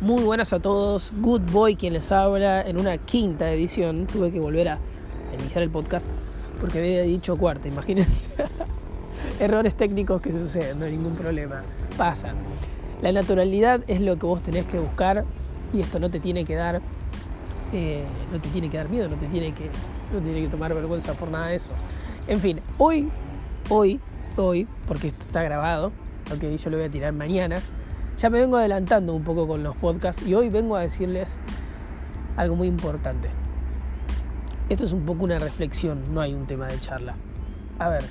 Muy buenas a todos, Good Boy quien les habla en una quinta edición. Tuve que volver a iniciar el podcast porque había dicho cuarta, imagínense. Errores técnicos que suceden, no hay ningún problema, pasan. La naturalidad es lo que vos tenés que buscar y esto no te tiene que dar, eh, no te tiene que dar miedo, no te tiene que, no tiene que tomar vergüenza por nada de eso. En fin, hoy, hoy, hoy, porque esto está grabado, aunque yo lo voy a tirar mañana, ya me vengo adelantando un poco con los podcasts y hoy vengo a decirles algo muy importante. Esto es un poco una reflexión, no hay un tema de charla. A ver,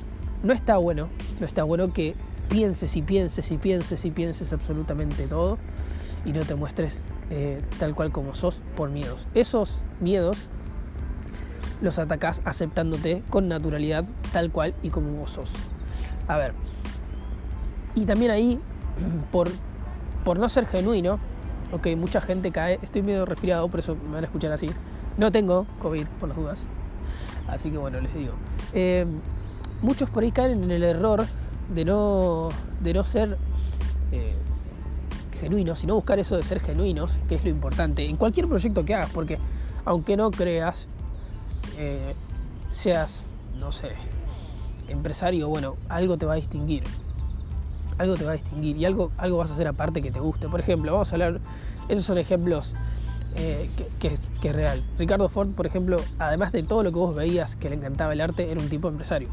no está bueno, no está bueno que pienses y pienses y pienses y pienses absolutamente todo y no te muestres eh, tal cual como sos por miedos. Esos miedos los atacás aceptándote con naturalidad tal cual y como vos sos. A ver, y también ahí, por por no ser genuino, ok, mucha gente cae, estoy medio resfriado, por eso me van a escuchar así. No tengo COVID, por las dudas. Así que bueno, les digo. Eh, muchos por ahí caen en el error de no, de no ser eh, genuinos, sino buscar eso de ser genuinos, que es lo importante, en cualquier proyecto que hagas, porque aunque no creas, eh, seas, no sé, empresario, bueno, algo te va a distinguir algo te va a distinguir y algo, algo vas a hacer aparte que te guste. Por ejemplo, vamos a hablar, esos son ejemplos eh, que, es real. Ricardo Ford, por ejemplo, además de todo lo que vos veías que le encantaba el arte, era un tipo empresario.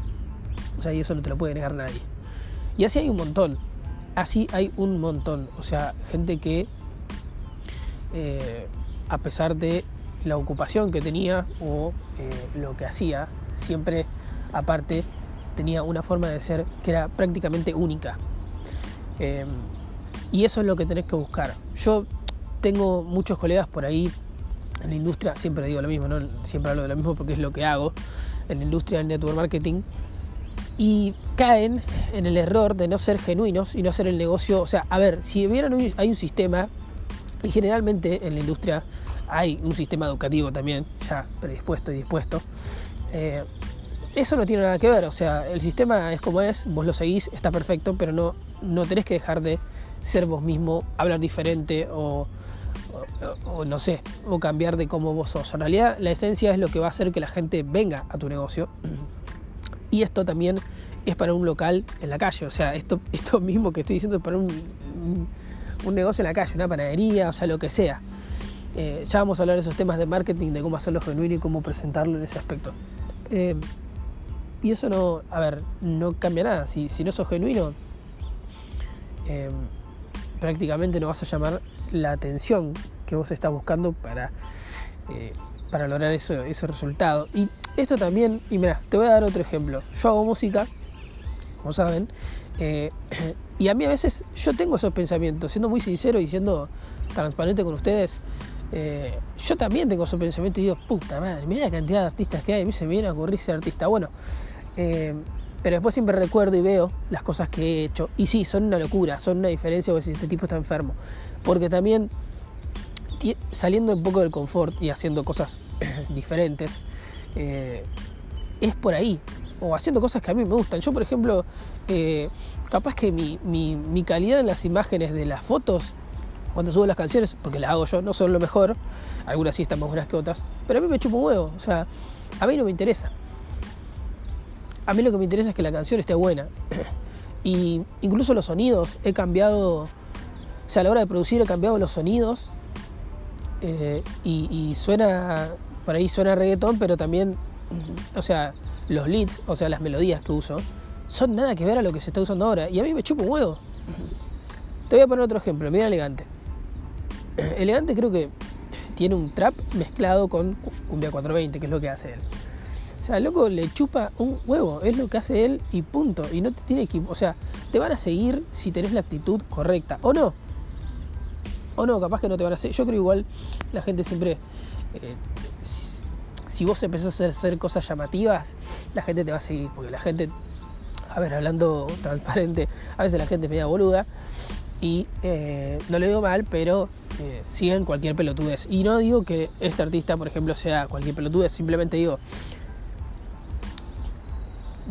O sea, y eso no te lo puede negar nadie. Y así hay un montón. Así hay un montón. O sea, gente que, eh, a pesar de la ocupación que tenía o eh, lo que hacía, siempre aparte tenía una forma de ser que era prácticamente única. Em, y eso es lo que tenés que buscar. Yo tengo muchos colegas por ahí en la industria, siempre digo lo mismo, siempre hablo de lo mismo porque es lo que hago, en la industria del network marketing, y caen en el error de no ser genuinos y no hacer el negocio. O sea, a ver, si vieran hay un sistema, y generalmente en la industria hay un sistema educativo también, ya predispuesto y dispuesto. Eh, eso no tiene nada que ver, o sea, el sistema es como es, vos lo seguís, está perfecto, pero no, no tenés que dejar de ser vos mismo, hablar diferente o, no sé, o cambiar de cómo vos sos. En realidad la esencia es lo que va a hacer que la gente venga a tu negocio. Y esto también es para un local en la calle, o sea, esto, esto mismo que estoy diciendo es para un, un negocio en la calle, una panadería, o sea, lo que sea. Eh, ya vamos a hablar de esos temas de marketing, de cómo hacerlo genuino y cómo presentarlo en ese aspecto. Eh, y eso no, a ver, no cambia nada. Si, si no sos genuino, Em, prácticamente no vas a llamar la atención que vos estás buscando para, eh, para lograr eso, ese resultado. Y esto también, y mira, te voy a dar otro ejemplo. Yo hago música, como saben, eh, y a mí a veces yo tengo esos pensamientos, siendo muy sincero y siendo transparente con ustedes. Eh, yo también tengo esos pensamientos y digo, puta madre, mira la cantidad de artistas que hay, a mí se me viene a ocurrir ser artista. Bueno, pero después siempre recuerdo y veo las cosas que he hecho. Y sí, son una locura, son una diferencia porque si este tipo está enfermo. Porque también saliendo un poco del confort y haciendo cosas diferentes, eh, es por ahí. O haciendo cosas que a mí me gustan. Yo, por ejemplo, eh, capaz que mi, mi calidad en las imágenes de las fotos, cuando subo las canciones, porque las hago yo, no son lo mejor. Algunas sí están más buenas que otras. Pero a mí me chupo un huevo. O sea, a mí no me interesa. A mí lo que me interesa es que la canción esté buena. y incluso los sonidos, he cambiado, o sea, a la hora de producir he cambiado los sonidos. Eh, y, suena, por ahí suena reggaetón, pero también, o sea, los leads, o sea, las melodías que uso, son nada que ver a lo que se está usando ahora. Y a mí me chupa un huevo. Te voy a poner otro ejemplo, mira Elegante. Elegante creo que tiene un trap mezclado con cumbia 420, que es lo que hace él. O sea, loco le chupa un huevo, es lo que hace él y punto. Y no te tiene que. O sea, te van a seguir si tenés la actitud correcta. ¿O no? O no, capaz que no te van a seguir. Yo creo igual la gente siempre. Eh, si, vos empezás a hacer cosas llamativas, la gente te va a seguir. Porque la gente. A ver, hablando transparente, a veces la gente es media boluda. Y eh, no le digo mal, pero eh, siguen cualquier pelotudez. Y no digo que este artista, por ejemplo, sea cualquier pelotudez, simplemente digo,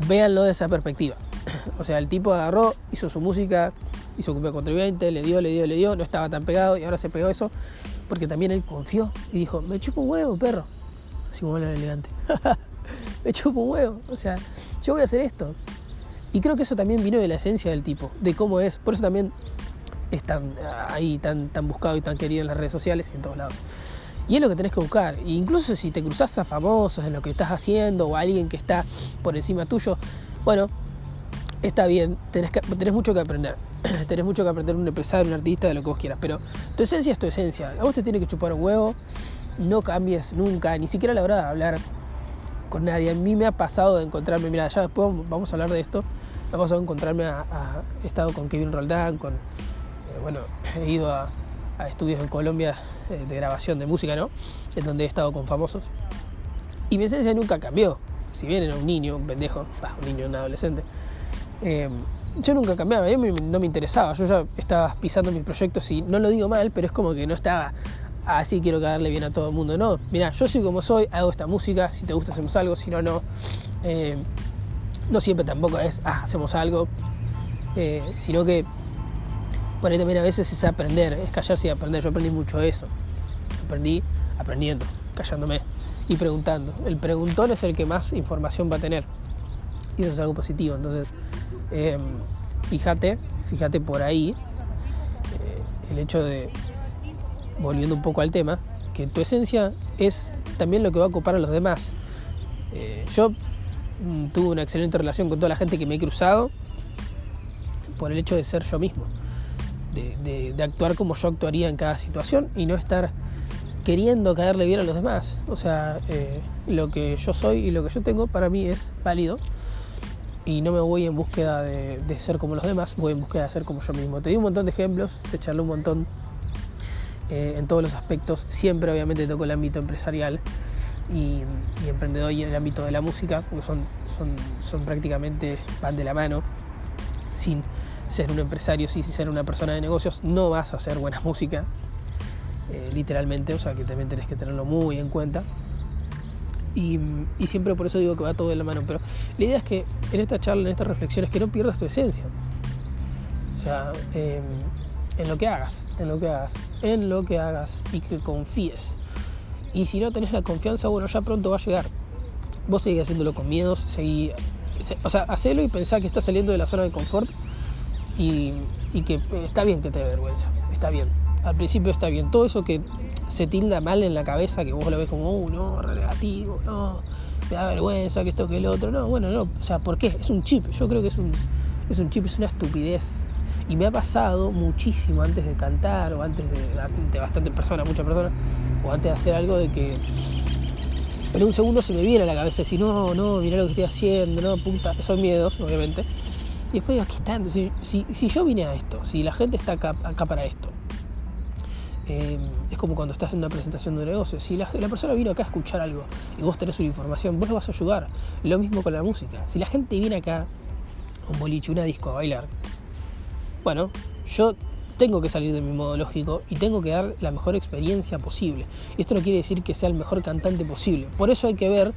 véanlo de esa perspectiva. O sea, el tipo agarró, hizo su música, hizo cumbia 420, le dio, le dio, le dio, no estaba tan pegado y ahora se pegó eso porque también él confió y dijo, me chupo un huevo, perro. Así como habla elegante. me chupo un huevo. O sea, yo voy a hacer esto. Y creo que eso también vino de la esencia del tipo, de cómo es. Por eso también es tan ahí, tan, tan buscado y tan querido en las redes sociales y en todos lados. Y es lo que tenés que buscar. E incluso si te cruzas a famosos en lo que estás haciendo o a alguien que está por encima tuyo, bueno, está bien, tenés, tenés mucho que aprender. tenés mucho que aprender un empresario, un artista, de lo que vos quieras. Pero tu esencia es tu esencia. A vos te tiene que chupar un huevo. No cambies nunca, ni siquiera a la hora de hablar con nadie. A mí me ha pasado de encontrarme, mira, ya después vamos a hablar de esto. Me ha pasado de encontrarme a, he estado con Kevin Roldán, con, bueno, he ido a, estudios en Colombia eh, de grabación de música, ¿no? En donde he estado con famosos. Y mi esencia nunca cambió. Si bien era un niño, un pendejo, un niño, un adolescente, eh, yo nunca cambiaba, a mí no me interesaba. Yo ya estaba pisando mis proyectos y no lo digo mal, pero es como que no estaba así quiero caerle bien a todo el mundo. No, mira, yo soy como soy, hago esta música, si te gusta hacemos algo, si no, no. Eh, no siempre tampoco es, ah, hacemos algo, sino que por ahí también a veces es aprender, es callarse y aprender. Yo aprendí mucho eso. Aprendí aprendiendo, callándome y preguntando. El preguntón es el que más información va a tener. Y eso es algo positivo. Entonces, em, fíjate, fíjate por ahí eh, el hecho de, volviendo un poco al tema, que tu esencia es también lo que va a ocupar a los demás. Eh, yo mm, tuve una excelente relación con toda la gente que me he cruzado por el hecho de ser yo mismo de, actuar como yo actuaría en cada situación y no estar queriendo caerle bien a los demás. O sea, eh, lo que yo soy y lo que yo tengo para mí es válido y no me voy en búsqueda de, ser como los demás, voy en búsqueda de ser como yo mismo. Te di un montón de ejemplos, te charlé un montón eh, en todos los aspectos. Siempre obviamente toco el ámbito empresarial y, emprendedor y el ámbito de la música, porque son, son, son prácticamente van de la mano, sin ser un empresario, si ser una persona de negocios, no vas a hacer buena música, eh, literalmente, o sea que también tenés que tenerlo muy en cuenta. Y, siempre por eso digo que va todo de la mano. Pero la idea es que en esta charla, en estas reflexiones, que no pierdas tu esencia. O sea, em, en lo que hagas, en lo que hagas, en lo que hagas y que confíes. Y si no tenés la confianza, bueno, ya pronto va a llegar. Vos seguís haciéndolo con miedos, seguí, o sea, hacelo y pensá que estás saliendo de la zona de confort y, que está bien que te dé vergüenza, está bien. Al principio está bien. Todo eso que se tilda mal en la cabeza, que vos lo ves como, uh, no, negativo, no, me da vergüenza, que esto, que el otro. No, bueno, no, o sea, ¿por qué? Es un chip, yo creo que es un, es un chip, es una estupidez. Y me ha pasado muchísimo antes de cantar o antes de, de bastantes personas, muchas personas, o antes de hacer algo de que en un segundo se me viene a la cabeza decir, no, no, mira lo que estoy haciendo, no, puta, son miedos, obviamente. Y después digo, aquí está. si, si, yo vine a esto, si la gente está acá, para esto, eh, es como cuando estás en una presentación de un negocio. Si la, persona vino acá a escuchar algo y vos tenés una información, vos lo vas a ayudar. Lo mismo con la música. Si la gente viene acá, un boliche, una disco a bailar, bueno, yo tengo que salir de mi modo lógico y tengo que dar la mejor experiencia posible. Esto no quiere decir que sea el mejor cantante posible. Por eso hay que ver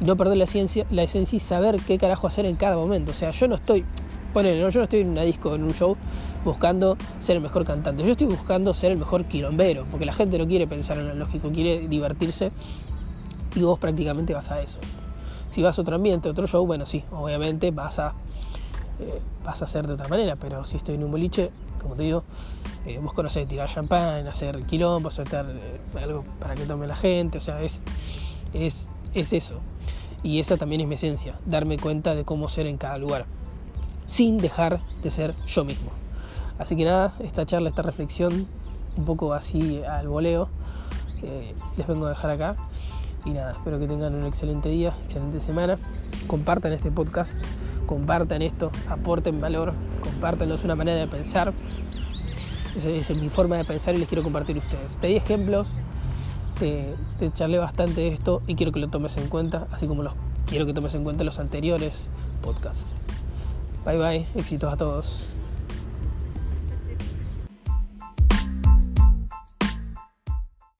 no perder la, ciencia, la esencia y saber qué carajo hacer en cada momento. O sea, yo no estoy, ponele, yo no estoy en una disco, en un show, buscando ser el mejor cantante. Yo estoy buscando ser el mejor quilombero, porque la gente no quiere pensar en lo lógico, quiere divertirse y vos prácticamente vas a eso. Si vas a otro ambiente, otro show, bueno, sí, obviamente vas a, eh, vas a hacer de otra manera, pero si estoy en un boliche, como te digo, eh, vos conocés tirar champán, hacer quilombo, hacer eh, algo para que tome la gente, o sea, es, es es eso. Y esa también es mi esencia, darme cuenta de cómo ser en cada lugar, sin dejar de ser yo mismo. Así que nada, esta charla, esta reflexión, un poco así al voleo, eh, les vengo a dejar acá. Y nada, espero que tengan un excelente día, excelente semana. Compartan este podcast, compartan esto, aporten valor, compártanlo, es una manera de pensar. Esa es mi forma de pensar y les quiero compartir ustedes. Te di ejemplos, te, charlé bastante de esto y quiero que lo tomes en cuenta, así como los, quiero que tomes en cuenta los anteriores podcasts. Bye bye, éxitos a todos.